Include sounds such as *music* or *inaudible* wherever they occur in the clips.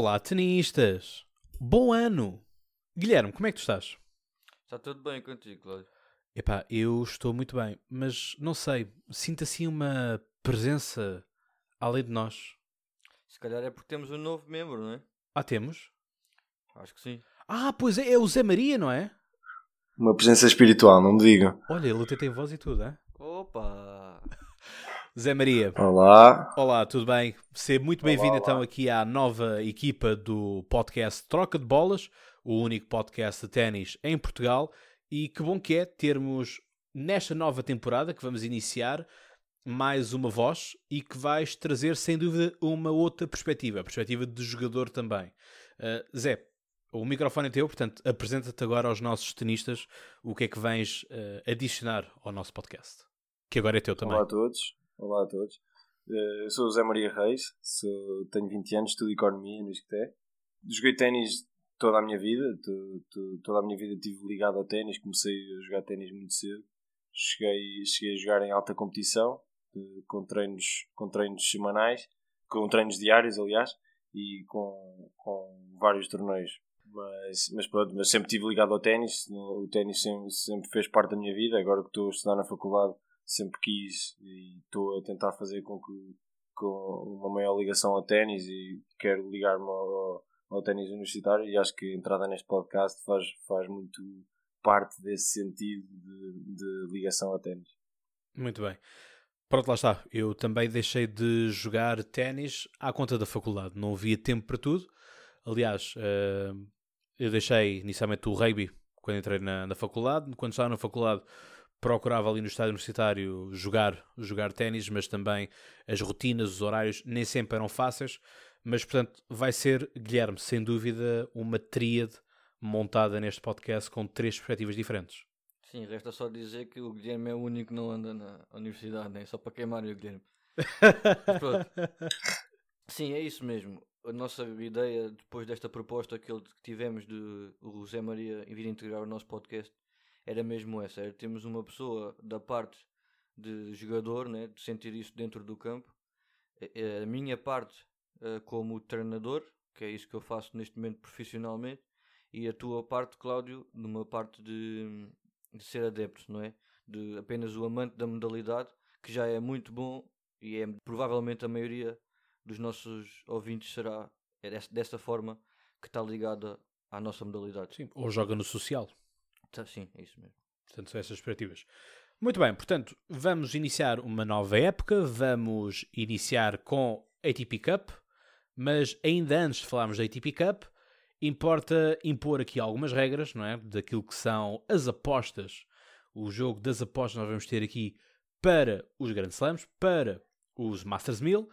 Olá, tenistas! Bom ano! Guilherme, como é que tu estás? Está tudo bem contigo, Cláudio? Epá, eu estou muito bem, mas não sei, sinto assim uma presença além de nós. Se calhar é porque temos um novo membro, não é? Ah, temos? Acho que sim. Ah, pois é, é o Zé Maria, não é? Uma presença espiritual, não me digam. Olha, ele até tem voz e tudo, é? Opa! Zé Maria, Olá. olá, tudo bem? Seja muito bem-vindo então aqui à nova equipa do podcast Troca de Bolas, o único podcast de ténis em Portugal. E que bom que é termos nesta nova temporada que vamos iniciar mais uma voz e que vais trazer sem dúvida uma outra perspectiva, a perspectiva de jogador também. Uh, Zé, o microfone é teu, portanto apresenta-te agora aos nossos tenistas o que é que vens uh, adicionar ao nosso podcast, que agora é teu também. Olá a todos. Olá a todos. Eh, Eu sou o Zé Maria Reis, sou- tenho 20 anos, estudo Economia no ISCTE. Joguei ténis toda a minha vida, to- to- toda a minha vida estive ligado ao ténis, comecei a jogar ténis muito cedo. Cheguei, cheguei a jogar em alta competição, com treinos, com treinos semanais, com treinos diários, aliás, e com, com vários torneios. Mas, mas pronto, mas sempre estive ligado ao ténis, o ténis sempre, sempre fez parte da minha vida. Agora que estou a estudar na faculdade, sempre quis e estou a tentar fazer com que com uma maior ligação ao ténis e quero ligar-me ao, ao ténis universitário e acho que a entrada neste podcast faz, faz muito parte desse sentido de, de ligação ao ténis. Muito bem. Pronto, lá está. Eu também deixei de jogar ténis à conta da faculdade. Não havia tempo para tudo. Aliás, eh, eu deixei inicialmente o rugby quando entrei na, na faculdade. Quando estava na faculdade, procurava ali no estádio universitário jogar, jogar ténis, mas também as rotinas, os horários nem sempre eram fáceis. Mas, portanto, vai ser, Guilherme, sem dúvida, uma tríade montada neste podcast com três perspectivas diferentes. Sim, resta só dizer que o Guilherme é o único que não anda na universidade, né? Só para queimar o Guilherme. *laughs* Sim, é isso mesmo. A nossa ideia, depois desta proposta que tivemos de o José Maria vir integrar o nosso podcast, era mesmo essa. Era termos uma pessoa da parte de jogador, né? de sentir isso dentro do campo. A minha parte eh, como treinador, que é isso que eu faço neste momento profissionalmente, e a tua parte, Cláudio, numa parte de, de ser adepto, não é? De apenas o amante da modalidade, que já é muito bom e é provavelmente a maioria dos nossos ouvintes será dessa forma que está ligada à nossa modalidade. Sim, ou joga no social. Tá, sim, é isso mesmo. Portanto, são essas perspectivas. Muito bem, portanto, vamos iniciar uma nova época, vamos iniciar com ATP Cup, mas ainda antes de falarmos da ATP Cup, importa impor aqui algumas regras, não é? Daquilo que são as apostas, o jogo das apostas nós vamos ter aqui para os Grand Slams, para os Masters 1000,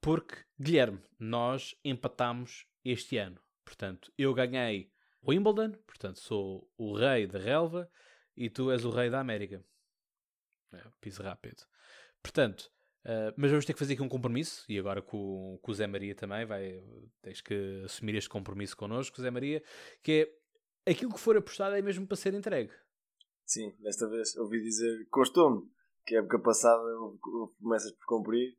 porque, Guilherme, nós empatamos este ano. Portanto, eu ganhei Wimbledon, portanto, sou o rei da relva e tu és o rei da América. É, piso rápido. Portanto, eh, mas vamos ter que fazer aqui um compromisso, e agora com, com o Zé Maria também, vai, tens que assumir este compromisso connosco, Zé Maria, que é aquilo que for apostado é mesmo para ser entregue. Sim, desta vez ouvi dizer, constou-me, que a época passada houve promessas por cumprir,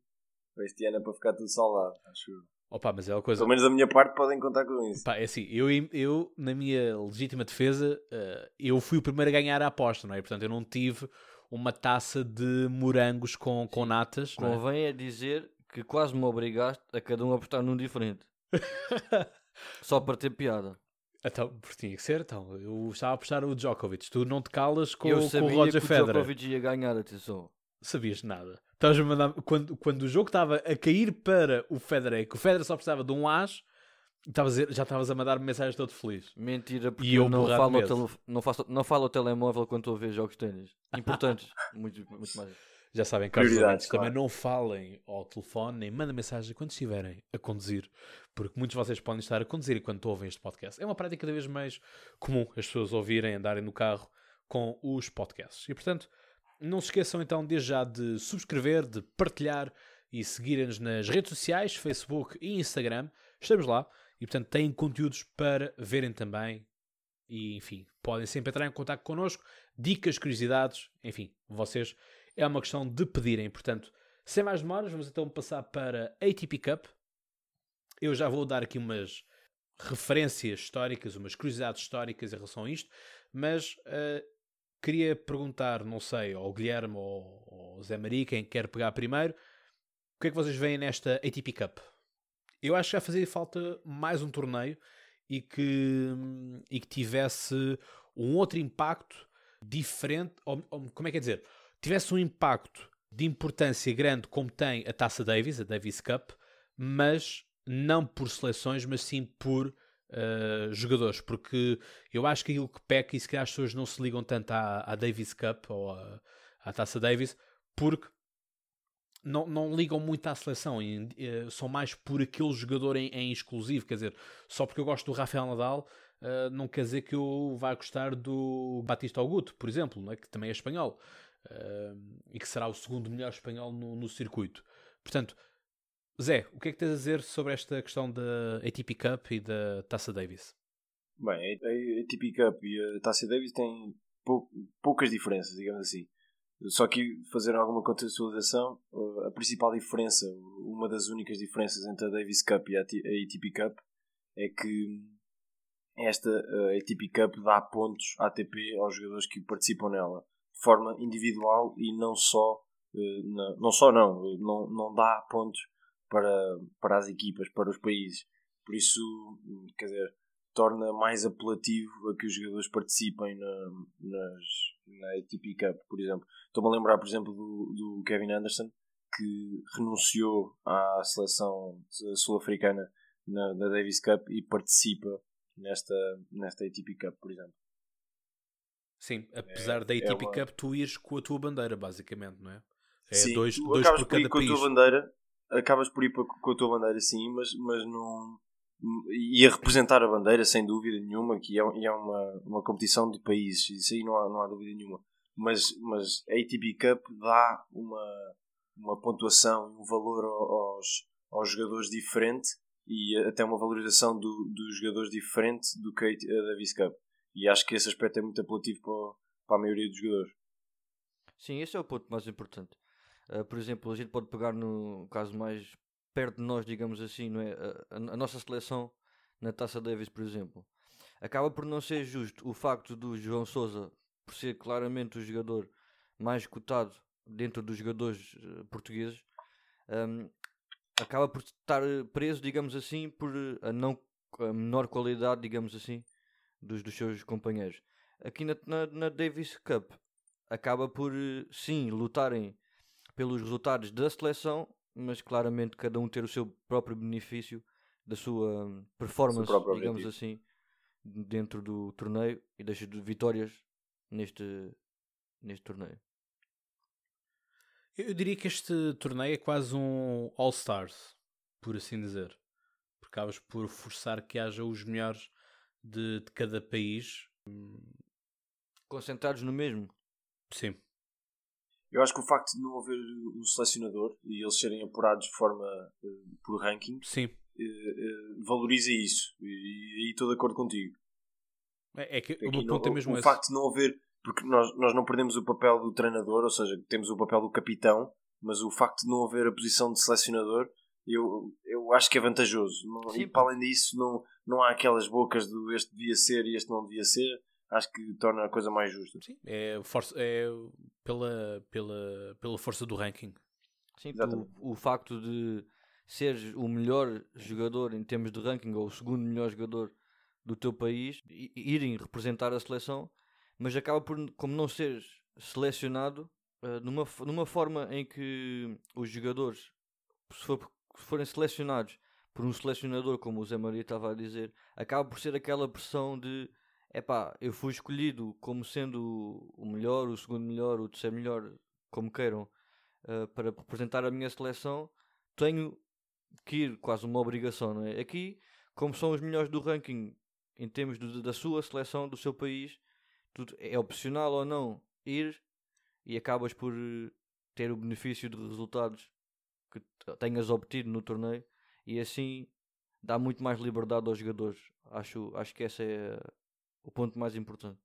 este ano é para ficar tudo salvado, acho eu. Opa, mas é uma coisa. Pelo menos da minha parte podem contar com isso. Pá, é assim, eu, eu, na minha legítima defesa, eh, eu fui o primeiro a ganhar a aposta, não é? Portanto, eu não tive uma taça de morangos com, com natas. não é? Convém é dizer que quase me obrigaste a cada um a apostar num diferente. *laughs* Só para ter piada. Então, porque tinha que ser, então. Eu estava a apostar o Djokovic. Tu não te calas com, eu com sabia o Roger que o Federer. Djokovic ia ganhar, atenção. Sabias nada. Estavas a mandar... quando, quando o jogo estava a cair para o Federer, que o Federer só precisava de um as, dizer- já estavas a mandar mensagens todo feliz. Mentira, porque E eu eu não falo, tele... não, faço... não falo ao telemóvel quando estou a ver jogos de ténis. Importantes. *laughs* muito, muito mais. Já sabem, caros ouvintes, também claro. não falem ao telefone, nem mandem mensagem quando estiverem a conduzir, porque muitos de vocês podem estar a conduzir enquanto ouvem este podcast. É uma prática cada vez mais comum as pessoas ouvirem, andarem no carro com os podcasts. E portanto, não se esqueçam então desde já de subscrever, de partilhar e seguirem-nos nas redes sociais, Facebook e Instagram. Estamos lá e portanto têm conteúdos para verem também. E enfim, podem sempre entrar em contato connosco, dicas, curiosidades, enfim, vocês é uma questão de pedirem. Portanto, sem mais demoras, vamos então passar para ATP Cup. Eu já vou dar aqui umas referências históricas, umas curiosidades históricas em relação a isto, mas uh, queria perguntar, não sei, ao Guilherme ou ao Zé Maria, quem quer pegar primeiro, o que é que vocês veem nesta ATP Cup? Eu acho que já fazia falta mais um torneio e que, e que tivesse um outro impacto diferente, ou, ou, como é que é dizer? Tivesse um impacto de importância grande como tem a Taça Davis, a Davis Cup, mas não por seleções, mas sim por uh, jogadores, porque eu acho que aquilo que peca, e se calhar as pessoas não se ligam tanto à, à Davis Cup ou à, à Taça Davis, porque não, não ligam muito à seleção, e, uh, são mais por aquele jogador em, em, exclusivo, quer dizer, só porque eu gosto do Rafael Nadal, uh, não quer dizer que eu vá gostar do Batista Augusto, por exemplo, né, que também é espanhol, uh, e que será o segundo melhor espanhol no, no circuito. Portanto, Zé, o que é que tens a dizer sobre esta questão da ATP Cup e da Taça Davis? Bem, a ATP Cup e a Taça Davis têm pou, poucas diferenças, digamos assim. Só que fazer alguma contextualização, eh, a principal diferença, uma das únicas diferenças entre a Davis Cup e a ATP Cup é que esta ATP Cup dá pontos ATP aos jogadores que participam nela de forma individual e não só eh, não só não, não, não dá pontos para, para as equipas, para os países. Por isso, quer dizer, torna mais apelativo a que os jogadores participem na, nas, na ATP Cup, por exemplo. Estou-me a lembrar, por exemplo, do, do Kevin Anderson, que renunciou à seleção sul-africana na, na, Davis Cup e participa nesta, nesta ATP Cup, por exemplo. Sim, apesar é, da ATP é uma... Cup tu ires com a tua bandeira, basicamente, não é? É Sim, dois, dois por cada país. Com a tua bandeira, acabas por ir com a tua bandeira sim, mas, mas não. E a representar a bandeira, sem dúvida nenhuma, que é, é uma, uma competição de países, isso aí não há, não há dúvida nenhuma. Mas, mas a ATP Cup dá uma, uma pontuação um valor aos, aos jogadores diferente e até uma valorização do, dos jogadores diferente do que a Davis Cup. E acho que esse aspecto é muito apelativo para, para a maioria dos jogadores. Sim, esse é o ponto mais importante. Uh, por exemplo, a gente pode pegar no caso mais perto de nós, digamos assim, não é? a, a, nossa seleção na Taça Davis, por exemplo. Acaba por não ser justo o facto do João Sousa, por ser claramente o jogador mais cotado dentro dos jogadores uh, portugueses, um, acaba por estar preso, digamos assim, por a, não, a menor qualidade, digamos assim, dos, dos seus companheiros. Aqui na, na, na Davis Cup acaba por, sim, lutarem pelos resultados da seleção, mas claramente cada um ter o seu próprio benefício da sua hum, performance, digamos assim, dentro do torneio e das vitórias neste, neste torneio. Eu diria que este torneio é quase um All-Stars, por assim dizer. Porque acabas por forçar que haja os melhores de, de cada país. Concentrados no mesmo? Sim. Eu acho que o facto de não haver um selecionador e eles serem apurados de forma uh, por ranking. Uh, valoriza isso. E aí estou de acordo contigo. É, é que o meu ponto é mesmo o, esse. Facto de não haver. Porque nós, nós não perdemos o papel do treinador, ou seja, temos o papel do capitão, mas o facto de não haver a posição de selecionador eu, eu acho que é vantajoso. Não, e para além disso, não, não há aquelas bocas do este devia ser e este não devia ser acho que torna a coisa mais justa. Sim, é, força, é pela, pela, pela força do ranking. Sim, o, o facto de seres o melhor jogador em termos de ranking ou o segundo melhor jogador do teu país, irem representar a seleção, mas acaba por, como não seres selecionado, uh, numa, numa forma em que os jogadores, se, for, se forem selecionados por um selecionador, como o Zé Maria estava a dizer, acaba por ser aquela pressão de epá, eu fui escolhido como sendo o melhor, o segundo melhor, o terceiro melhor, como queiram, uh, para representar a minha seleção, tenho que ir quase uma obrigação, não é? Aqui, como são os melhores do ranking em termos de, da sua seleção, do seu país, tudo é opcional ou não ir e acabas por eh, ter o benefício de resultados que tenhas obtido no torneio e assim dá muito mais liberdade aos jogadores. Acho, acho que essa é o ponto mais importante.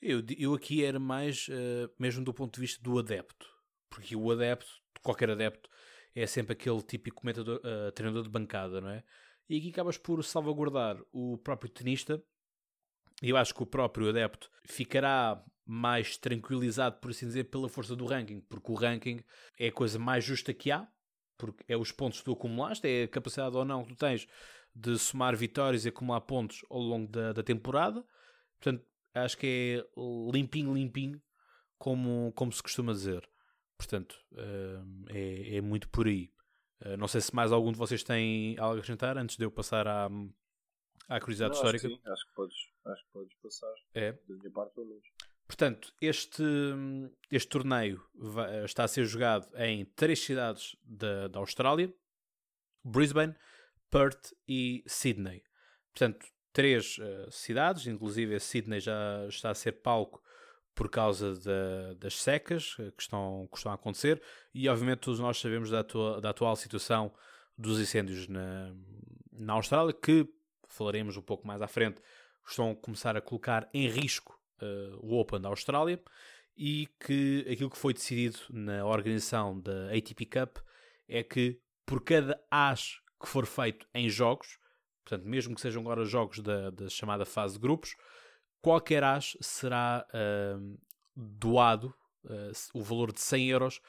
Eu, eu aqui era mais uh, mesmo do ponto de vista do adepto, porque o adepto, qualquer adepto, é sempre aquele típico comentador, uh, treinador de bancada, não é? e aqui acabas por salvaguardar o próprio tenista. Eu acho que o próprio adepto ficará mais tranquilizado, por assim dizer, pela força do ranking, porque o ranking é a coisa mais justa que há, porque é os pontos que tu acumulaste, é a capacidade ou não que tu tens de somar vitórias e acumular pontos ao longo da, da temporada. Portanto, acho que é limpinho, limpinho, como, como se costuma dizer. Portanto, é, é muito por aí. Eh, não sei se mais algum de vocês tem algo a acrescentar antes de eu passar à, à curiosidade Não, histórica. Acho que, sim, acho que, podes, acho que podes passar. É. Da minha parte, pelo menos. Portanto, este, este torneio vai, está a ser jogado em três cidades da, da Austrália: Brisbane, Perth e Sydney. Portanto, três uh, cidades, inclusive Sydney já está a ser palco por causa da, das secas que estão, que estão a acontecer. E, obviamente, todos nós sabemos da, atua, da atual situação dos incêndios na, na Austrália, que falaremos um pouco mais à frente, estão a começar a colocar em risco uh, o Open da Austrália e que aquilo que foi decidido na organização da ATP Cup é que por cada as que for feito em jogos, portanto, mesmo que sejam agora jogos da, da chamada fase de grupos, qualquer as será uh, doado uh, o valor de 100 euros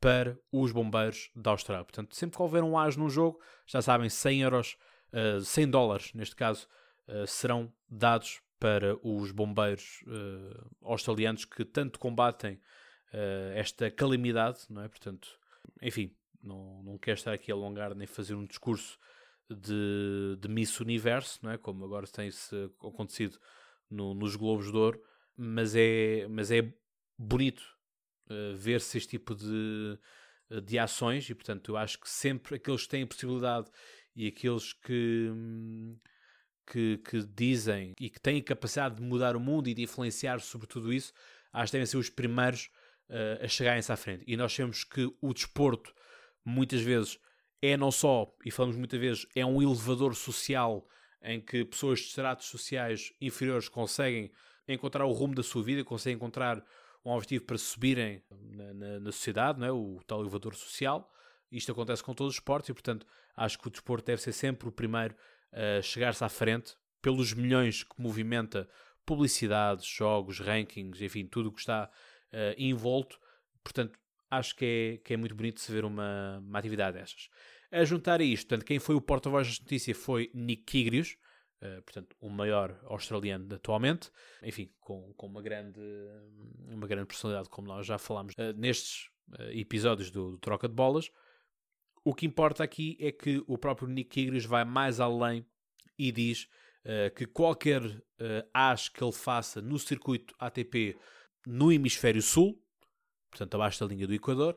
para os bombeiros da Austrália. Portanto, sempre que houver um as num jogo, já sabem, 100 euros, uh, 100 dólares neste caso, serão dados para os bombeiros australianos que tanto combatem esta calamidade, não é? Portanto, enfim, não, não quero estar aqui a alongar nem fazer um discurso de, de Miss Universo, não é? Como agora tem-se acontecido no, nos Globos de Ouro, mas é, mas é bonito uh, ver-se este tipo de, de ações e, portanto, eu acho que sempre aqueles que têm possibilidade e aqueles que, que, que, dizem e que têm a capacidade de mudar o mundo e de influenciar sobre tudo isso, acho que devem ser os primeiros uh, a chegarem-se à frente. E nós sabemos que o desporto, muitas vezes, é não só, e falamos muitas vezes, é um elevador social em que pessoas de estratos sociais inferiores conseguem encontrar o rumo da sua vida, conseguem encontrar um objetivo para subirem na, na, na sociedade, não é? o tal elevador social. Isto acontece com todos os esportes e, portanto, acho que o desporto deve ser sempre o primeiro a chegar-se à frente pelos milhões que movimenta publicidades, jogos, rankings, enfim, tudo o que está uh, envolto. Portanto, acho que é, que é muito bonito se ver uma, uma atividade destas. A juntar a isto, portanto, quem foi o porta-voz da notícia foi Nick Kyrgios, uh, portanto, o maior australiano atualmente, enfim, com, com uma, grande, uma grande personalidade, como nós já falámos uh, nestes uh, episódios do, do, Troca de Bolas. O que importa aqui é que o próprio Nick Kyrgios vai mais além e diz que qualquer as que ele faça no circuito ATP no hemisfério sul, portanto abaixo da linha do Equador,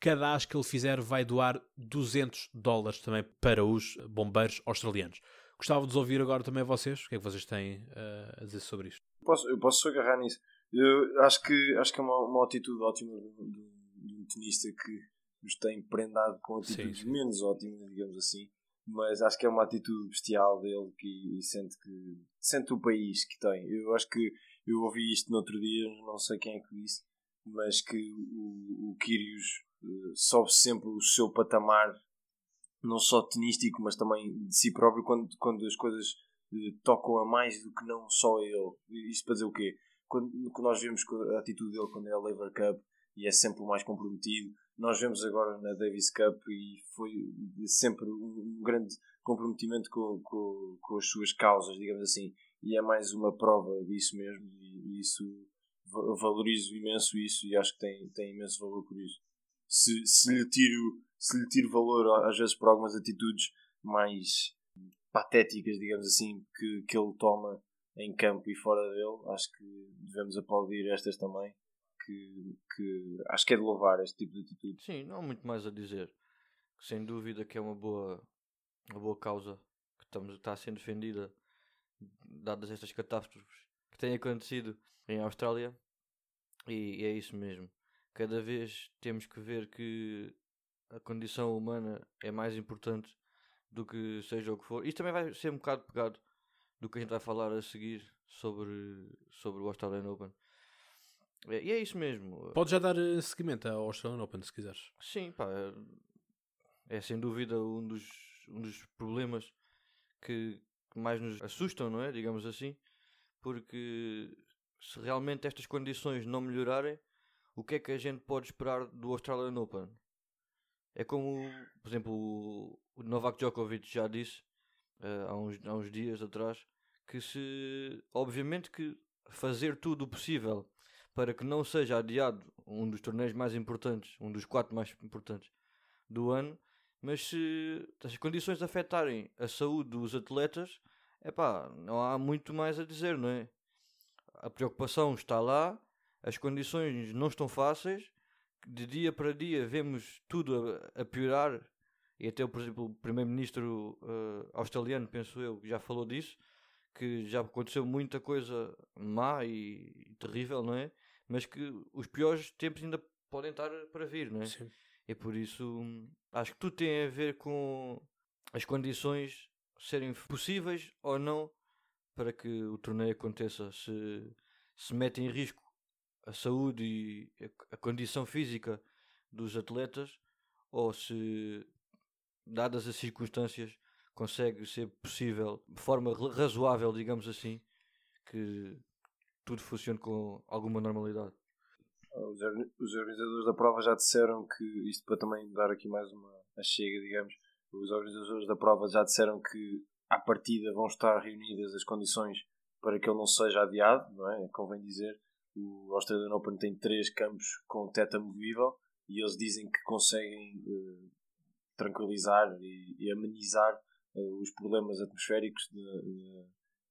cada as que ele fizer vai doar 200 dólares também para os bombeiros australianos. Gostava de ouvir agora também vocês, o que é que vocês têm uh, a dizer sobre isto? Eu posso, eu posso agarrar nisso. Eu acho que, acho que é uma, uma atitude ótima de, um tenista que nos tem prendado com atitudes sim, sim. menos ótimas, digamos assim, mas acho que é uma atitude bestial dele que, e sente, que, sente o país que tem. Eu acho que eu ouvi isto no outro dia, não sei quem é que disse, mas que o, o Kyrgios uh, sobe sempre o seu patamar, não só tenístico, mas também de si próprio, quando, quando as coisas uh, tocam a mais do que não só ele. Isto para dizer o quê? Quando, quando nós vemos a atitude dele quando é a Lever Cup e é sempre o mais comprometido, nós vemos agora na Davis Cup e foi sempre um grande comprometimento com, com, com as suas causas, digamos assim, e é mais uma prova disso mesmo, e, e isso valorizo imenso isso e acho que tem, tem imenso valor por isso. Se, se, lhe tiro, se lhe tiro valor às vezes por algumas atitudes mais patéticas, digamos assim, que, que ele toma em campo e fora dele, acho que devemos aplaudir estas também. Que, que acho que é de louvar este tipo de atitude. Sim, não há muito mais a dizer. Sem dúvida que é uma boa, uma boa causa que estamos, está a ser defendida, dadas estas catástrofes que têm acontecido em Austrália. E, e é isso mesmo. Cada vez temos que ver que a condição humana é mais importante do que seja o que for. Isto também vai ser um bocado pegado do que a gente vai falar a seguir sobre, sobre o Australian Open. É, e é isso mesmo. Podes já dar eh, seguimento ao Australian Open se quiseres. Sim, pá. É, é sem dúvida um dos um dos problemas que, que mais nos assustam, não é? Digamos assim, porque se realmente estas condições não melhorarem, o que é que a gente pode esperar do Australian Open? É como, por exemplo, o Novak Djokovic já disse uh, há, uns, há uns dias atrás que se obviamente que fazer tudo o possível para que não seja adiado um dos torneios mais importantes, um dos quatro mais importantes do ano, mas se as condições afetarem a saúde dos atletas, é pá, não há muito mais a dizer, não é? A preocupação está lá, as condições não estão fáceis, de dia para dia vemos tudo a, a piorar, e até, por exemplo, o primeiro-ministro uh, australiano, penso eu, já falou disso, que já aconteceu muita coisa má e, e, terrível, não é? Mas que os piores tempos ainda podem estar para vir, não é? Sim. E por isso acho que tudo tem a ver com as condições serem possíveis ou não para que o torneio aconteça. Se, se mete em risco a saúde e a, condição física dos atletas ou se, dadas as circunstâncias, consegue ser possível, de forma razoável, digamos assim, que tudo funcione com alguma normalidade. Os organizadores da prova já disseram que, isto para também dar aqui mais uma chega, digamos, os organizadores da prova já disseram que à partida vão estar reunidas as condições para que ele não seja adiado, não é? Convém dizer, o Australian Open tem três campos com teto amovível e eles dizem que conseguem uh, tranquilizar e, e amenizar uh, os problemas atmosféricos de,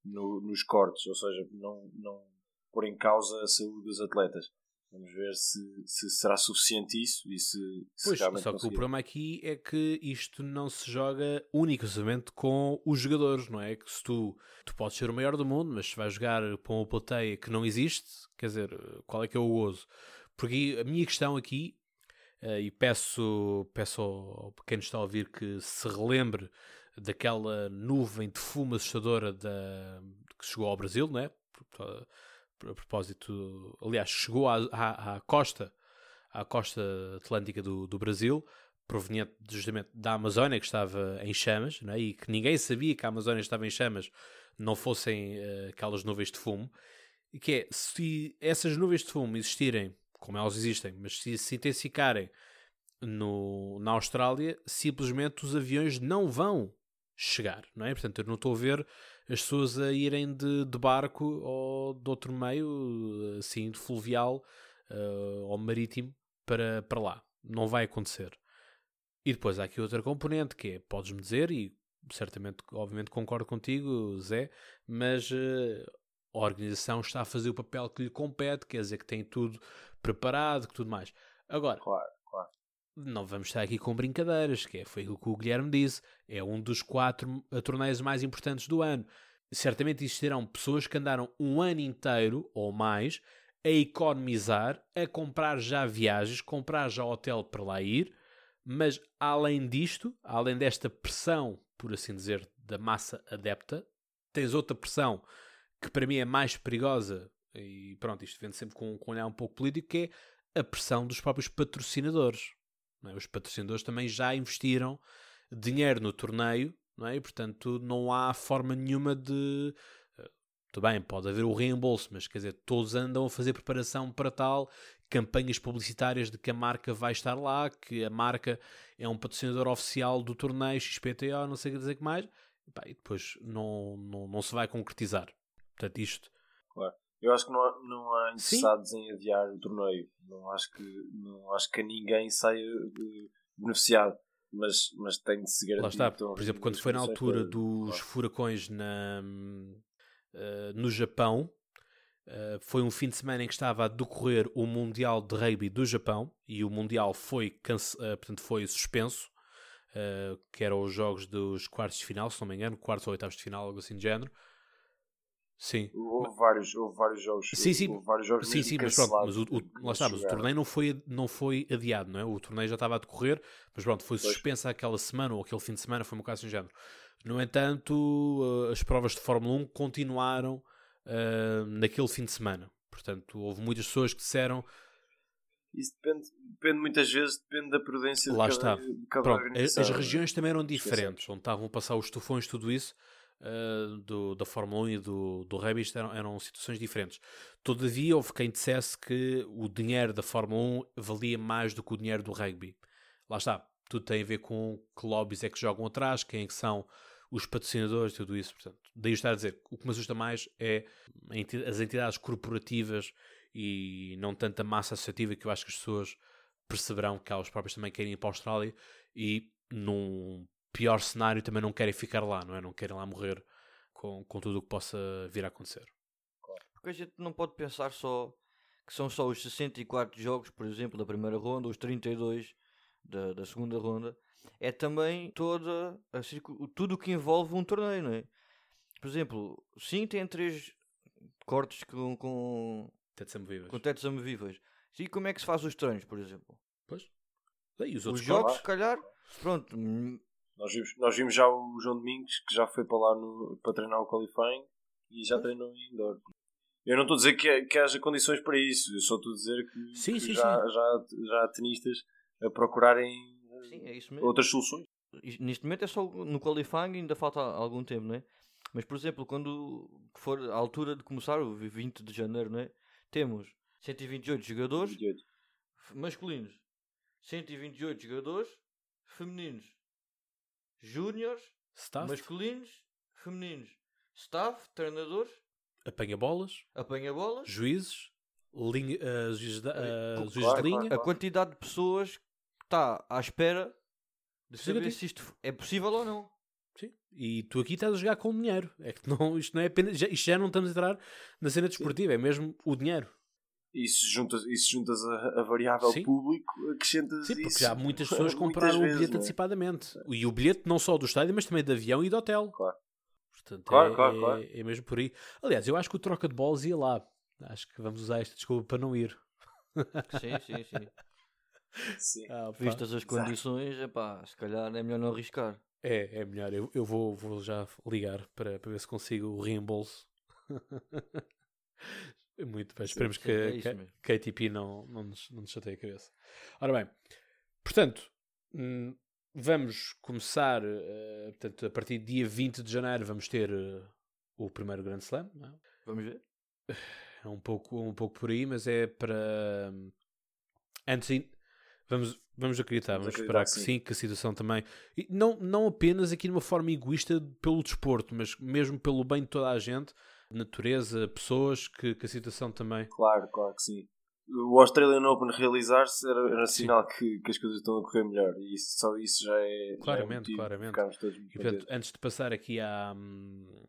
no, nos cortes, ou seja, não, não pôr em causa a saúde dos atletas. Vamos ver se, se será suficiente isso e se, se pois, só que o problema aqui é que isto não se joga unicamente com os jogadores, não é? Que se tu, tu podes ser o maior do mundo, mas se vais jogar para uma plateia que não existe, quer dizer, qual é que é o gozo? Porque a minha questão aqui, uh, e peço, peço ao quem está a ouvir que se relembre daquela nuvem de fumo assustadora da, que chegou ao Brasil, não é? A propósito, aliás, chegou à, à, à, costa, à costa atlântica do, do Brasil, proveniente justamente da Amazónia, que estava em chamas, né? e que ninguém sabia que a Amazónia estava em chamas, não fossem uh, aquelas nuvens de fumo, e que é, se essas nuvens de fumo existirem, como elas existem, mas se se intensificarem no, na Austrália, simplesmente os aviões não vão chegar, não é? Portanto, eu não estou a ver as pessoas a irem de, de barco ou de outro meio, assim, de fluvial uh, ou marítimo para, para lá. Não vai acontecer. E depois há aqui outra componente que é, podes-me dizer, e certamente, obviamente concordo contigo, Zé, mas uh, a organização está a fazer o papel que lhe compete, quer dizer que tem tudo preparado, que tudo mais. Agora, claro não vamos estar aqui com brincadeiras, que é, foi o que o Guilherme disse, é um dos quatro torneios mais importantes do ano. Certamente existirão pessoas que andaram um ano inteiro ou mais a economizar, a comprar já viagens, comprar já hotel para lá ir, mas além disto, além desta pressão, por assim dizer, da massa adepta, tens outra pressão que para mim é mais perigosa, e pronto, isto vem sempre com, com um olhar um pouco político, que é a pressão dos próprios patrocinadores. É? Os patrocinadores também já investiram dinheiro no torneio não é? e, portanto, não há forma nenhuma de. Eh, tudo bem, pode haver o reembolso, mas quer dizer, todos andam a fazer preparação para tal, campanhas publicitárias de que a marca vai estar lá, que a marca é um patrocinador oficial do torneio XPTO, não sei o que dizer que mais, e depois não, não, não se vai concretizar. Portanto, isto. Claro. Eu acho que não há, não há interessados Sim. em adiar o torneio. Não acho que, não acho que ninguém saia uh, beneficiado. Mas, mas tem de se garantir. Lá está. Por exemplo, quando foi na altura para... dos furacões na, uh, no Japão, uh, foi um fim de semana em que estava a decorrer o Mundial de Rugby do Japão e o Mundial foi, portanto, foi suspenso. que eram os jogos dos quartos de final, se não me engano, quartos ou oitavos de final, algo assim de género. Sim. Houve vários, houve vários jogos. Sim, sim. Houve vários jogos sim, sim, mas pronto, mas o, o, lá está, mas o torneio não foi, não foi adiado, não é? O torneio já estava a decorrer, mas pronto, foi suspensa aquela semana ou aquele fim de semana, foi um caso em género. No entanto, eh, as provas de Fórmula 1 continuaram uh, naquele fim de semana. Portanto, houve muitas pessoas que disseram Isso depende, depende muitas vezes depende da prudência Lá de cada, está. de cada Pronto, as é? regiões também eram diferentes, onde estavam a passar os tufões, tudo isso, uh, do, da Fórmula 1 e do, do rugby, isto eram, eram situações diferentes. Todavia, houve quem dissesse que o dinheiro da Fórmula 1 valia mais do que o dinheiro do rugby. Lá está, tudo tem a ver com que lobbies é que jogam atrás, quem é que são os patrocinadores, tudo isso. Portanto, daí estar a dizer, o que me assusta mais é as entidades corporativas e não tanto a massa associativa que eu acho que as pessoas perceberão que elas próprias também querem ir para a Austrália e num pior cenário também não querem ficar lá, não é? Não querem lá morrer com, com tudo o que possa vir a acontecer. Porque a gente não pode pensar só que são só os 64 jogos, por exemplo, da primeira ronda, os 32 da, da segunda ronda. É também toda a circu- tudo o que envolve um torneio, não é? Por exemplo, sim, tem três cortes com, com, Até de ser movíveis. com tetos amovíveis. E como é que se faz os treinos, por exemplo? Pois. E os Os outros jogos, cortes? se calhar, pronto, Nós vimos, nós vimos já o João Domingos que já foi para lá no- para treinar o qualifying e já treinou em indoor. Eu não estou a dizer que, que haja condições para isso, eu só estou a dizer que, Sim, que sim, já, Já, já há tenistas a procurarem sim, é outras soluções. Neste momento é só no qualifying, ainda falta algum tempo, não é? Mas, por exemplo, quando for a altura de começar, o 20 de janeiro, não é? Temos 128 jogadores 28. f- masculinos, 128 jogadores femininos, júniores, Staff, masculinos, femininos, staff, treinadores, apanha bolas, apanha bolas, juízes, linha, ah, juízes, da- Claro, juízes de claro, linha. a quantidade de pessoas que está à espera de Sim, saber sim. se isto é possível ou não. Sim. E tu aqui estás a jogar com dinheiro. É que não, isto não é apenas. Já, isto já não estamos a entrar na cena desportiva, é mesmo o dinheiro. E se juntas, e se juntas a, a variável Sim. público, acrescentas Sim, porque isso. já muitas *laughs* pessoas compraram o bilhete é? antecipadamente. E o bilhete não só do estádio, mas também de avião e de hotel. Claro. Portanto, Claro, é, claro, é- claro. é mesmo por aí. Aliás, eu acho que o troca de bolas ia lá. Acho que vamos usar esta desculpa para não ir. *laughs* Sim, sim, sim. Sim. Ah. Vistas as condições, epá, se calhar é melhor não arriscar. É, é melhor. Eu, eu vou, vou já ligar para, para ver se consigo o reembolso. *laughs* Muito bem. Esperemos sim, que, é isso que, mesmo. que a ATP não, não, nos, não nos chateie a cabeça. Ora bem, portanto, hum, vamos começar. eh, portanto, a partir de dia 20 de janeiro, vamos ter eh, o primeiro Grand Slam. não é? Vamos ver? É um pouco, um pouco por aí, mas é para. hum, Antes, in- vamos, vamos acreditar, Vamos vamos, acreditar esperar que sim, que a situação também. e não, não apenas aqui de uma forma egoísta pelo desporto, mas mesmo pelo bem de toda a gente, natureza, pessoas, que, que a situação também. Claro, claro que sim. O Australian Open realizar-se era, era sinal que, que as coisas estão a correr melhor. E isso, só isso já é. já é Claramente, claramente. Todos E, portanto, antes de passar aqui à, hum,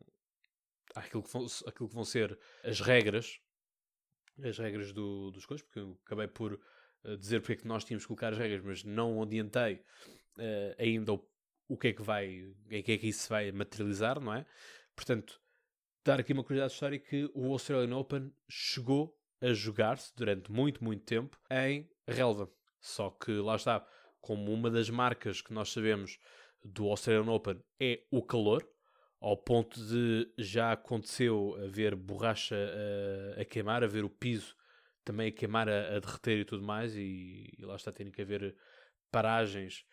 àquilo, que vão, àquilo que vão ser as regras, as regras do, dos coisas, porque eu acabei por eh, dizer porque é que nós tínhamos que colocar as regras, mas não adiantei eh, ainda o, o que é que vai, em que é que isso vai materializar, não é? Portanto, dar aqui uma curiosidade histórica que o Australian Open chegou a jogar-se durante muito, muito tempo em relva. Só que lá está, como uma das marcas que nós sabemos do Australian Open é o calor, ao ponto de já aconteceu haver borracha a, a queimar, haver o piso também a queimar, a, a derreter e tudo mais, e, e lá está, terem que haver paragens,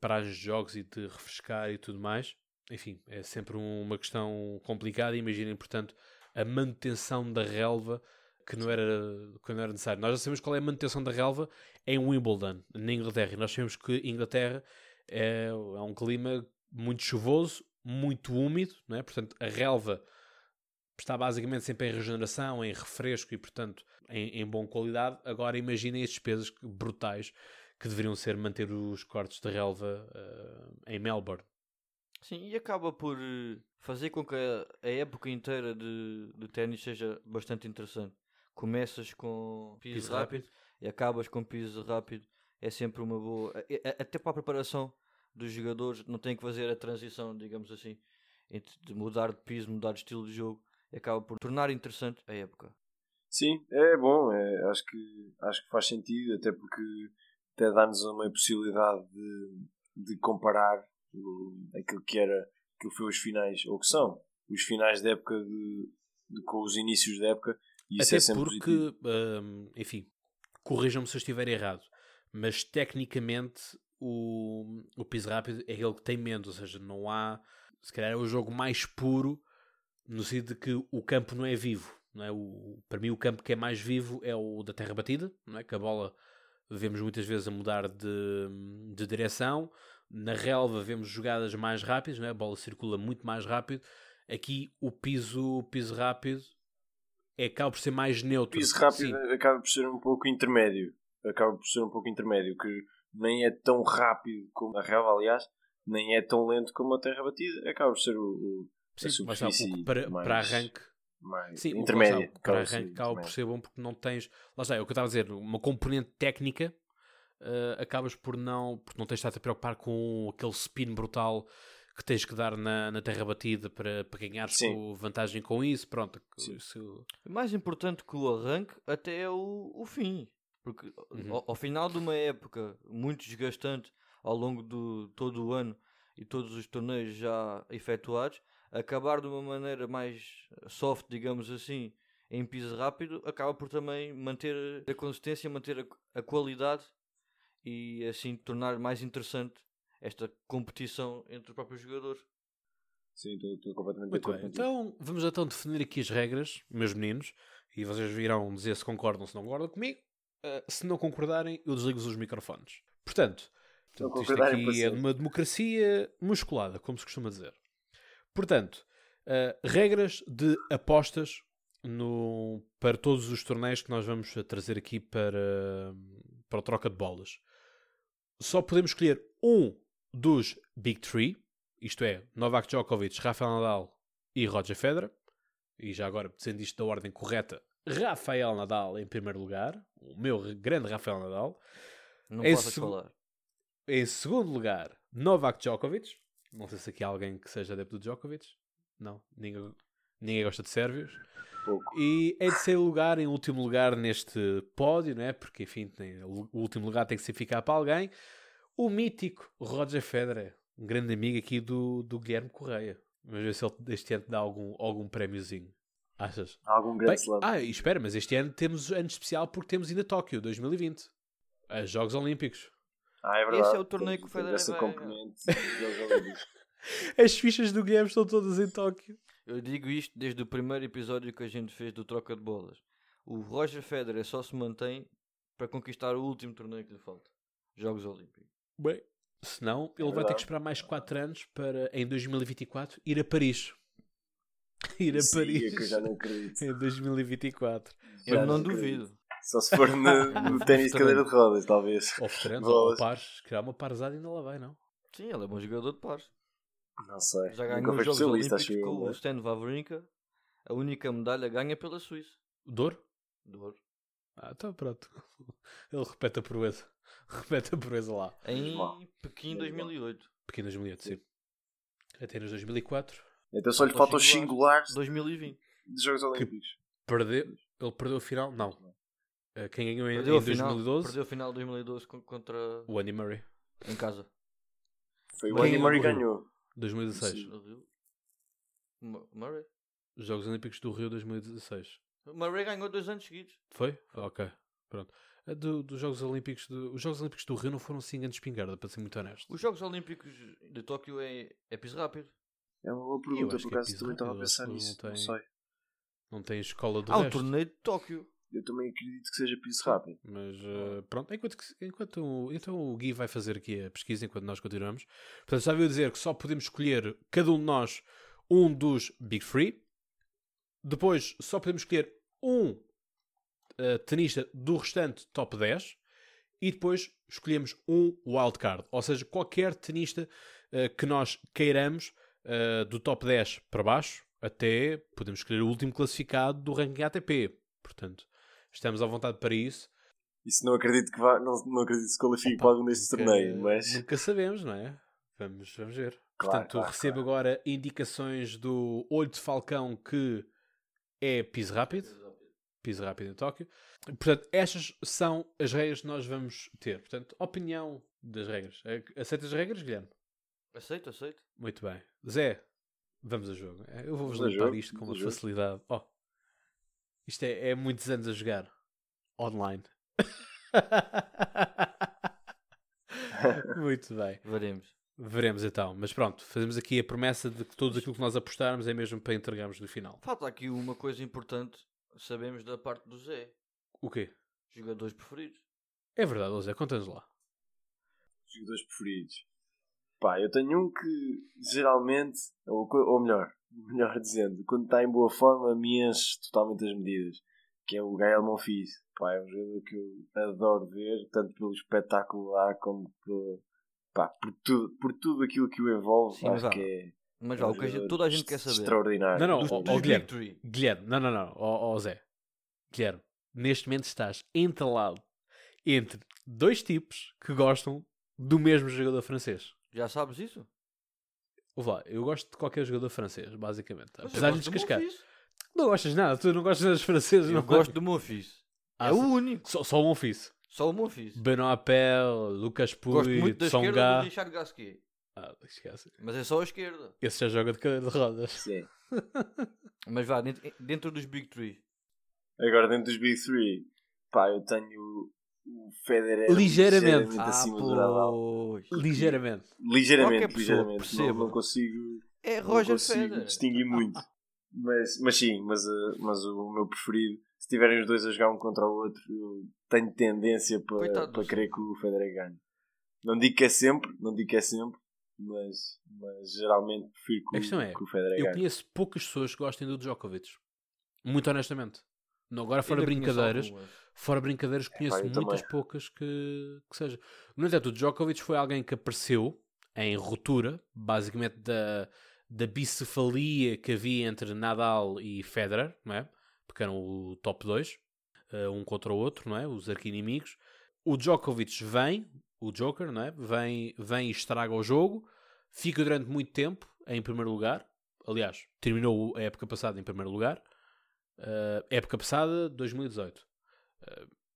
paragens de jogos e de refrescar e tudo mais. Enfim, é sempre um- uma questão complicada. Imaginem, portanto, a manutenção da relva que não era, que não era necessário. Nós já sabemos qual é a manutenção da relva em Wimbledon, na Inglaterra. E nós sabemos que Inglaterra é, é um clima muito chuvoso, muito úmido, não é? portanto, a relva está basicamente sempre em regeneração, em refresco e, portanto, em, em boa qualidade. Agora imaginem as despesas brutais que deveriam ser manter os cortes de relva eh, em Melbourne. Sim, e acaba por eh, fazer com que a, a época inteira de, de ténis seja bastante interessante. Começas com piso, Piso rápido, e acabas com piso rápido. É sempre uma boa. Até para a preparação dos jogadores, não tem que fazer a transição, digamos assim, entre de mudar de piso, mudar de estilo de jogo. E acaba por tornar interessante a época. Sim, é bom, é, acho, que, acho que faz sentido, até porque até dá-nos uma possibilidade de, de comparar o, aquilo que era que foi os finais, ou que são os finais da época de, de- com os inícios da época, e isso Até é sempre porque, hum, enfim, corrijam-me se eu estiver errado, mas tecnicamente o, o piso rápido é aquele que tem menos, ou seja, não há. Se calhar é o jogo mais puro no sentido de que o campo não é vivo. Não é? o, para mim, o campo que é mais vivo é o da terra batida, não é? que a bola vemos muitas vezes a mudar de, de direção. Na relva vemos jogadas mais rápidas, não é? a bola circula muito mais rápido. Aqui o piso, piso rápido é, acaba por ser mais neutro. O piso rápido Sim. acaba por ser um pouco intermédio. Acaba por ser um pouco intermédio, que nem é tão rápido como a relva, aliás, nem é tão lento como a terra batida. Acaba por ser o, o Sim, a superfície para, mais... para arranque mais Sim, intermédia. para arranque acaba por ser bom porque não tens. Lá está, é o que eu estava a dizer, uma componente técnica uh, acabas por não. porque não tens de estar a preocupar com aquele spin brutal que tens que dar na, na terra batida para, para ganhares com vantagem com isso. Pronto. Isso... Mais importante que o arranque até é o, o fim. Porque uhum. ao, ao, final de uma época muito desgastante ao longo de todo o ano e todos os torneios já efetuados, acabar de uma maneira mais soft, digamos assim, em piso rápido, acaba por também manter a consistência, manter a, a qualidade e assim tornar mais interessante esta competição entre os próprios jogadores. Sim, estou completamente Muito bem. Então vamos então definir aqui as regras, meus meninos, e vocês virão dizer se concordam ou se não concordam comigo. Uh, se não concordarem, eu desligo os microfones. Portanto, portanto isto aqui é uma democracia musculada, como se costuma dizer. Portanto, uh, regras de apostas no, para todos os torneios que nós vamos trazer aqui para, para a troca de bolas. Só podemos escolher um dos Big Three, isto é, Novak Djokovic, Rafael Nadal e Roger Federer. E já agora, dizendo isto da ordem correta, Rafael Nadal em primeiro lugar, o meu grande Rafael Nadal. Não em podes falar. Em segundo lugar, Novak Djokovic. Não sei se aqui há alguém que seja adepto do Djokovic. Não, ninguém, ninguém gosta de sérvios. Pouco. E em terceiro lugar, em último lugar neste pódio, não é? Porque enfim, tem, o último lugar tem que ser ficar para alguém. O mítico Roger Federer, um grande amigo aqui do, do Guilherme Correia. Vamos ver se ele este ano dá algum, algum prémiozinho. Achas? Algum grande slam. Ah, espera, mas este ano temos ano especial porque temos ainda Tóquio 2020. Os Jogos Olímpicos. Ah, é verdade. Esse é o torneio que o Federer vai... componente. *laughs* As fichas do Guilherme estão todas em Tóquio. Eu digo isto desde o primeiro episódio que a gente fez do Troca de Bolas. O Roger Federer só se mantém para conquistar o último torneio que lhe falta. Jogos Olímpicos. Bem, senão ele é vai ter que esperar mais 4 anos para, em 2024, ir a Paris. *laughs* ir a Sim, Paris. É que eu já não acredito. *laughs* em 2024. Eu já não, não duvido. Só se for no, *laughs* no ténis de cadeira de rodas, talvez. Ou frente, ou pares. Criar uma parzada e ainda lá vai, não? Sim, ele é bom jogador de pares. Não sei. Já ganhou os Jogos Olímpicos com o Stan Wawrinka. A única medalha ganha pela Suíça. Dor? Dor. Ah, então pronto. *laughs* Ele repete a proeza. *laughs* Repete a proeza lá. Em Pequim 2008. Pequim 2008, sim. Atenas 2004. Então só lhe faltam os singulares 2020. dos Jogos Olímpicos. Perdeu, ele perdeu a final? Não. Uh, quem ganhou em, perdeu em 2012? Perdeu a final de 2012 contra o Andy Murray. Em casa. Foi o Andy Murray ganhou. 2016. Murray? Os Jogos Olímpicos do Rio 2016. Murray ganhou dois anos seguidos. Foi? Ok. Pronto. Do, dos Jogos Olímpicos do, os Jogos Olímpicos do Rio não foram assim grandes espingarda, para ser muito honesto. Os Jogos Olímpicos de Tóquio é, é piso rápido. É uma boa pergunta, por acaso é também estava a pensar nisso. Não, tem, não sei. Não tem escola do ah, resto. o torneio de Tóquio. Eu também acredito que seja piso rápido. Mas uh, pronto, enquanto, enquanto então o Gui vai fazer aqui a pesquisa enquanto nós continuamos. Portanto, já viu dizer que só podemos escolher, cada um de nós, um dos Big Three. Depois só podemos escolher um uh, tenista do restante top 10. E depois escolhemos um wildcard. Ou seja, qualquer tenista uh, que nós queiramos do top 10 para baixo, até podemos escolher o último classificado do ranking ATP. Portanto, estamos à vontade para isso. Isso não acredito que vá, não, não acredito que se qualifique para algum destes torneios, mas. Nunca sabemos, não é? Vamos, vamos ver. Claro, Portanto, claro, recebo claro. agora indicações do Olho de Falcão que é piso rápido. Piso rápido em Tóquio. Portanto, estas são as regras que nós vamos ter. Portanto, opinião das regras. Aceitas as regras, Guilherme? Aceito, aceito. Muito bem. Zé, vamos a jogo. Eu vou-vos limpar isto com uma facilidade. Oh, isto é, é muitos anos a jogar online. *laughs* Muito bem. Veremos. Veremos então. Mas pronto, fazemos aqui a promessa de que tudo aquilo que nós apostarmos é mesmo para entregarmos no final. Falta aqui uma coisa importante. Sabemos da parte do Zé. O quê? Jogadores preferidos. É verdade, José, conta-nos lá. Jogadores preferidos. Pá, eu tenho um que geralmente, ou, ou melhor, melhor dizendo, quando está em boa forma, me enche totalmente as medidas. Que é o Gael Monfils. Pá, é um jogador que eu adoro ver, tanto pelo espetáculo lá como por, pá, por, tudo, por tudo aquilo que o envolve. Sim, mas acho vá. que é. Mas é um o que a gente- toda a gente quer saber. Extraordinário. Não, não, dos ó, Guilherme. Guilherme, não, não, não, ó, ó, Zé. Guilherme, neste momento estás entalado entre dois tipos que gostam do mesmo jogador francês. Já sabes isso? Ouve lá, eu gosto de qualquer jogador francês, basicamente. Mas eu Apesar de gosto do descascar. Monfils. Não gostas de nada, tu não gostas dos franceses, Eu não gosto do Monfils. Ah, é o único. Só, só um fiz. Só o Monfils. Benoit Appel, Lucas Gosto Puy, muito da esquerda do Richard Gasquet. Ah, esquece. Mas é só a esquerda. Esse já joga de cadeira de rodas. Sim. *laughs* Mas vá, dentro, dentro dos Big Three. Agora, dentro dos Big Three, pá, eu tenho o Federer Ligeiramente. Ah, acima do Nadal. Ligeiramente. Ligeiramente, ligeiramente. Não, não consigo, É não Roger consigo Federer. distinguir muito. Mas, mas sim, mas, uh, mas o meu preferido, se tiverem os dois a jogar um contra o outro, eu tenho tendência para, para querer que o Federer ganhe. Não digo que é sempre, não digo que é sempre, mas, mas geralmente prefiro que, A questão o- é, que o Federer Eu ganhe. conheço poucas pessoas que gostem do Djokovic. Muito honestamente. Não, agora fora brincadeiras, algumas. Fora brincadeiras, conheço eu muitas também. poucas que, que seja. No entanto, o Djokovic foi alguém que apareceu em ruptura, basicamente da, da bicefalia que havia entre Nadal e Federer, não é? Porque eram o top 2, um contra o outro, não é? Os arqui-inimigos. O Djokovic vem, o Joker, não é? Vem, vem e estraga o jogo, fica durante muito tempo em primeiro lugar. Aliás, terminou a época passada em primeiro lugar. Uh, época passada, 2018.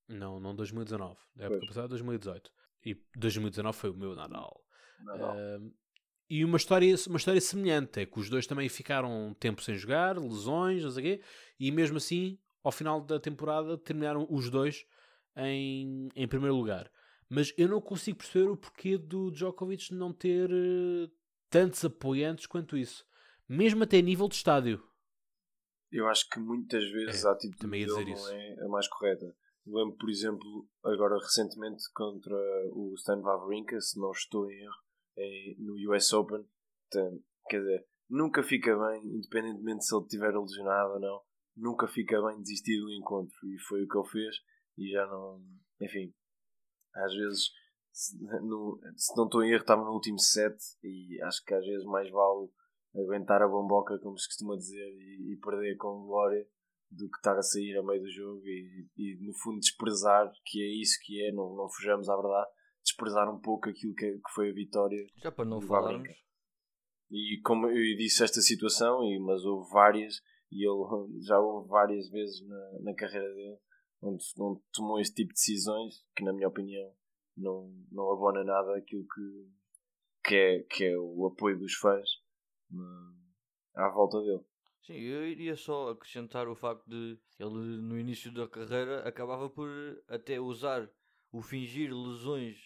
Não, não 2019. A época Pois. passada, 2018. E 2019 foi o meu Nadal. Nadal. Uh, e uma história, uma história semelhante é que os dois também ficaram um tempo sem jogar, lesões, não sei o quê, e mesmo assim, ao final da temporada, terminaram os dois em, em primeiro lugar. Mas eu não consigo perceber o porquê do Djokovic não ter eh, tantos apoiantes quanto isso. Mesmo até a nível de estádio. Eu acho que muitas vezes É, a atitude dele não isso. é a mais correta. Lembro, por exemplo, agora recentemente contra o Stan Wawrinka, se não estou em erro, em- no US Open. Portanto, quer dizer, nunca fica bem, independentemente se ele estiver lesionado ou não, nunca fica bem desistir do encontro. E foi o que ele fez. E já não. Enfim, às vezes, se, *laughs* no- se não estou em erro, estava no último set. E acho que às vezes mais vale aguentar a bomboca, como se costuma dizer, e, e perder com glória do que estar a sair a meio do jogo e, e, no fundo desprezar, que é isso que é, não, não fujamos à verdade, desprezar um pouco aquilo que, que foi a vitória. Já para não falarmos. E como eu disse esta situação, e, mas houve várias, e ele *laughs* já houve várias vezes na, na carreira dele, onde, onde tomou este tipo de decisões, que na minha opinião não, não abona nada aquilo que, que, é, que é o apoio dos fãs à volta dele. Sim, eu iria só acrescentar o facto de ele no início da carreira acabava por até usar o fingir lesões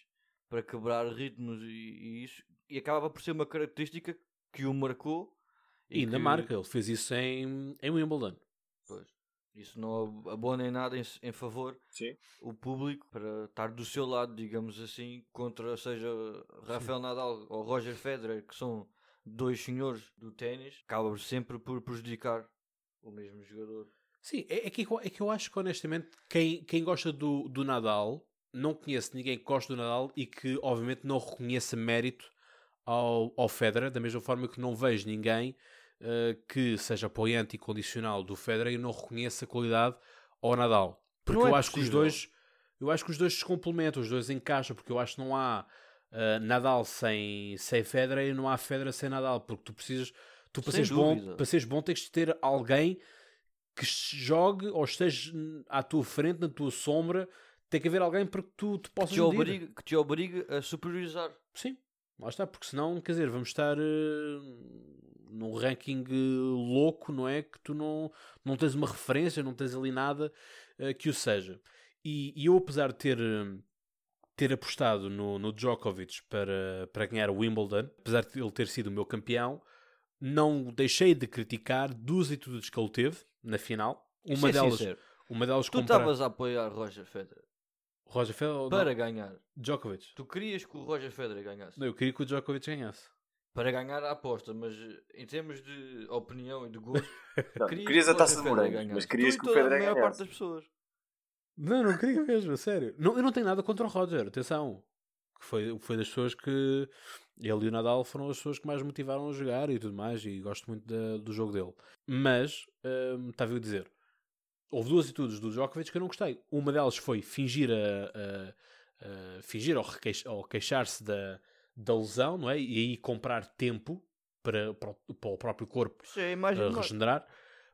para quebrar ritmos e, e isso e acabava por ser uma característica que o marcou E ainda que- marca, ele fez isso em, em Wimbledon. Pois, isso não abona em nada em, em favor Sim. o público para estar do seu lado, digamos assim, contra seja Rafael Nadal ou Roger Federer, que são dois senhores do ténis, acaba sempre por prejudicar o mesmo jogador. Sim, é, é que, eu- é que eu acho que honestamente quem, quem gosta do, do Nadal não conhece ninguém que goste do Nadal e que obviamente não reconheça mérito ao, ao Federer, da mesma forma que não vejo ninguém eh, que seja apoiante e condicional do Federer e não reconheça qualidade ao Nadal. Porque Não é eu acho que os possível. dois eu acho que os dois se complementam, os dois encaixam, porque eu acho que não há eh, Nadal sem, sem Federer e não há Federer sem Nadal, porque tu precisas, tu para seres, bom, para seres bom tens de ter alguém que jogue ou esteja à tua frente, na tua sombra, tem que haver alguém para que tu te Que possas te, medir. obriga, que te obriga a superiorizar. Sim, lá está, porque senão, quer dizer, vamos estar eh, num ranking eh, louco, não é? Que tu não, não tens uma referência, não tens ali nada eh, que o seja. E, e eu, apesar de ter, hum, ter apostado no, no Djokovic para, para ganhar o Wimbledon, apesar de ele ter sido o meu campeão, não deixei de criticar duas atitudes que ele teve na final. Isso Uma é delas, sincero. uma delas Tu comprar- estavas a apoiar Roger Federer Roger Federer para não, ganhar. Djokovic. Tu querias que o Roger Federer ganhasse. Não, eu queria que o Djokovic ganhasse. Para ganhar a aposta, mas eh, em termos de opinião e de gosto, *laughs* Não, querias querias que a taça de morangos, mas querias Tu que o toda a Federer maior parte ganhasse. das pessoas. Não, não queria mesmo, sério. Não, eu não tenho nada contra o Roger, atenção. Que foi, foi das pessoas que. Ele e o Nadal foram as pessoas que mais motivaram a jogar e tudo mais, e gosto muito da- do jogo dele. Mas, hum, estava a dizer, houve duas atitudes do Djokovic que eu não gostei. Uma delas foi fingir a, a- a- fingir ou, ou queixar-se da, da lesão, não é? E aí comprar tempo para, para, o- próprio corpo de nós. regenerar.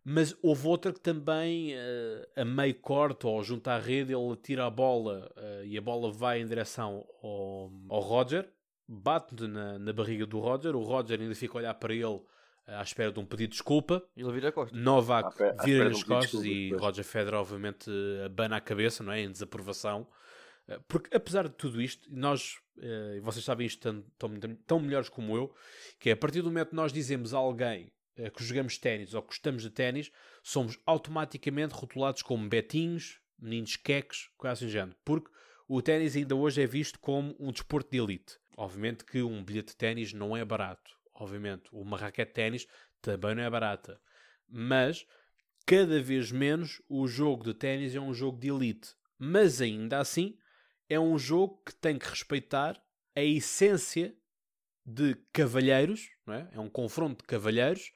Mas houve outra que também, eh, a meio corte ou junto à rede, ele tira a bola eh, e a bola vai em direção ao, ao Roger, bate na, na barriga do Roger. O Roger ainda fica a olhar para ele eh, à espera de um pedido de desculpa. E ele vira a costa. Novak um as de costas e depois. Roger Federer, obviamente, abana a cabeça, não é? Em desaprovação. Porque, apesar de tudo isto, nós, vocês sabem isto tão, tão, tão melhores como eu, que é a partir do momento que nós dizemos a alguém que jogamos ténis ou que gostamos de ténis, somos automaticamente rotulados como betinhos, meninos queques, coisa assim género. Porque o ténis ainda hoje é visto como um desporto de elite. Obviamente que um bilhete de ténis não é barato. Obviamente, uma raquete de ténis também não é barata. Mas, cada vez menos, o jogo de ténis é um jogo de elite. Mas ainda assim, é um jogo que tem que respeitar a essência de cavalheiros, é? É um confronto de cavalheiros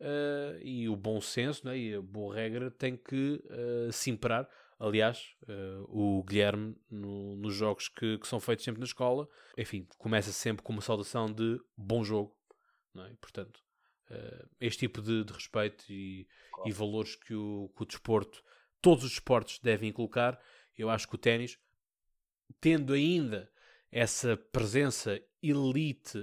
eh, e o bom senso não é? e a boa regra tem que eh, se imperar. Aliás, eh, o Guilherme, no- nos jogos que, que são feitos sempre na escola, enfim, começa sempre com uma saudação de bom jogo. Não é? Portanto, este tipo de, de respeito e, e valores que o, que o desporto, todos os desportos devem inculcar, eu acho que o ténis, tendo ainda essa presença elite,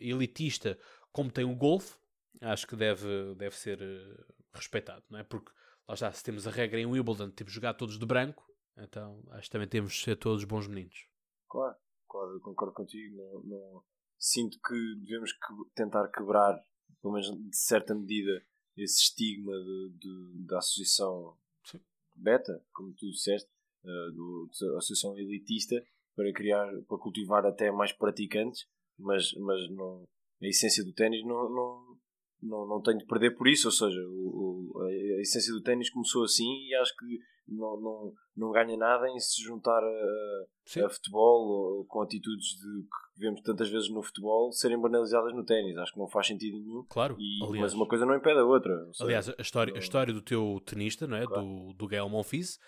elitista como tem o golfe, acho que deve, deve ser eh, respeitado, não é? Porque lá está, se temos a regra em Wimbledon, temos de jogar todos de branco, então acho que também temos de ser todos bons meninos. Claro, claro, eu concordo contigo. Não, não- Sinto que devemos que- tentar quebrar, pelo menos de certa medida, esse estigma de, de- da associação Sim. beta, como tu disseste, do, da associação elitista, para criar, para cultivar até mais praticantes, mas, mas não, a essência do ténis não, não, não, não tenho de perder por isso, ou seja, o, o- a, essência do ténis começou assim e acho que não, não, não ganha nada em se juntar a, a futebol ou com atitudes de, que vemos tantas vezes no futebol serem banalizadas no ténis. Acho que não faz sentido nenhum. Claro, E, aliás, mas uma coisa não impede a outra. ou seja, aliás, a história, a história do teu tenista, não é? Claro. do, do Gael Monfils,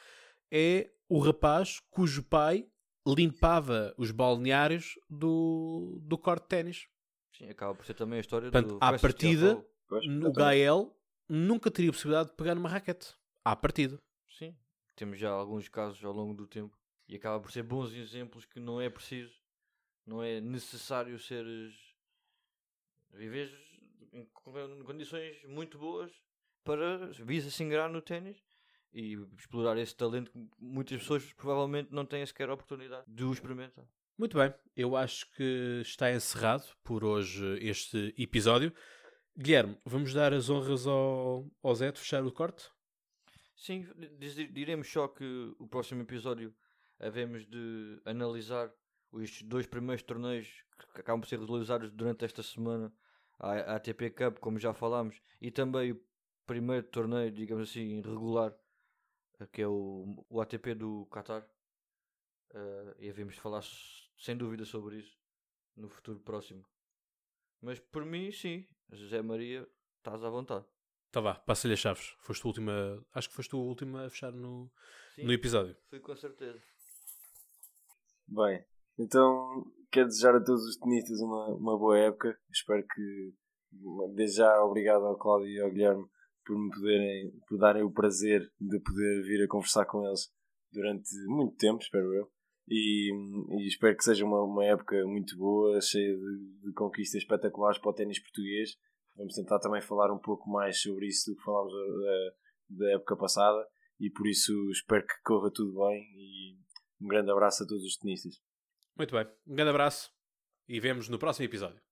é o rapaz cujo pai limpava os balneários do, do corte de ténis. Sim, acaba por ser também a história Portanto, do à partida- O. Gael nunca teria possibilidade de pegar numa raquete. À partida. Sim, temos já alguns casos ao longo do tempo e acaba por ser bons exemplos que não é preciso, não é necessário seres viveres em con- condições muito boas para vis a se ingrar no ténis e explorar esse talento que muitas pessoas provavelmente não têm sequer a oportunidade de o experimentar. Muito bem, eu acho que está encerrado por hoje este episódio. Guilherme, vamos dar as honras ao, ao Zé de fechar o corte? Sim, diremos só que o próximo episódio havemos de analisar os dois primeiros torneios que acabam por ser realizados durante esta semana, a a ATP Cup, como já falámos, e também o primeiro torneio, digamos assim, regular, eh, que é o, o ATP do Qatar. Eh, e havemos de falar sem dúvida sobre isso no futuro próximo. Mas por mim, sim, José Maria, estás à vontade. Tá vá, passa-lhe as chaves. Foste a última. Acho que foste a última a fechar no, Sim, no episódio. fui com certeza. Bem, então quero desejar a todos os tenistas uma, uma boa época. Espero que, desde já, obrigado ao Cláudio e ao Guilherme por me poderem, por darem o prazer de poder vir a conversar com eles durante muito tempo, espero eu. E, e espero que seja uma, uma época muito boa, cheia de, de conquistas espetaculares para o ténis português. Vamos tentar também falar um pouco mais sobre isso do que falámos da, da época passada e por isso espero que corra tudo bem e um grande abraço a todos os tenistas. Muito bem, um grande abraço e vemos no próximo episódio.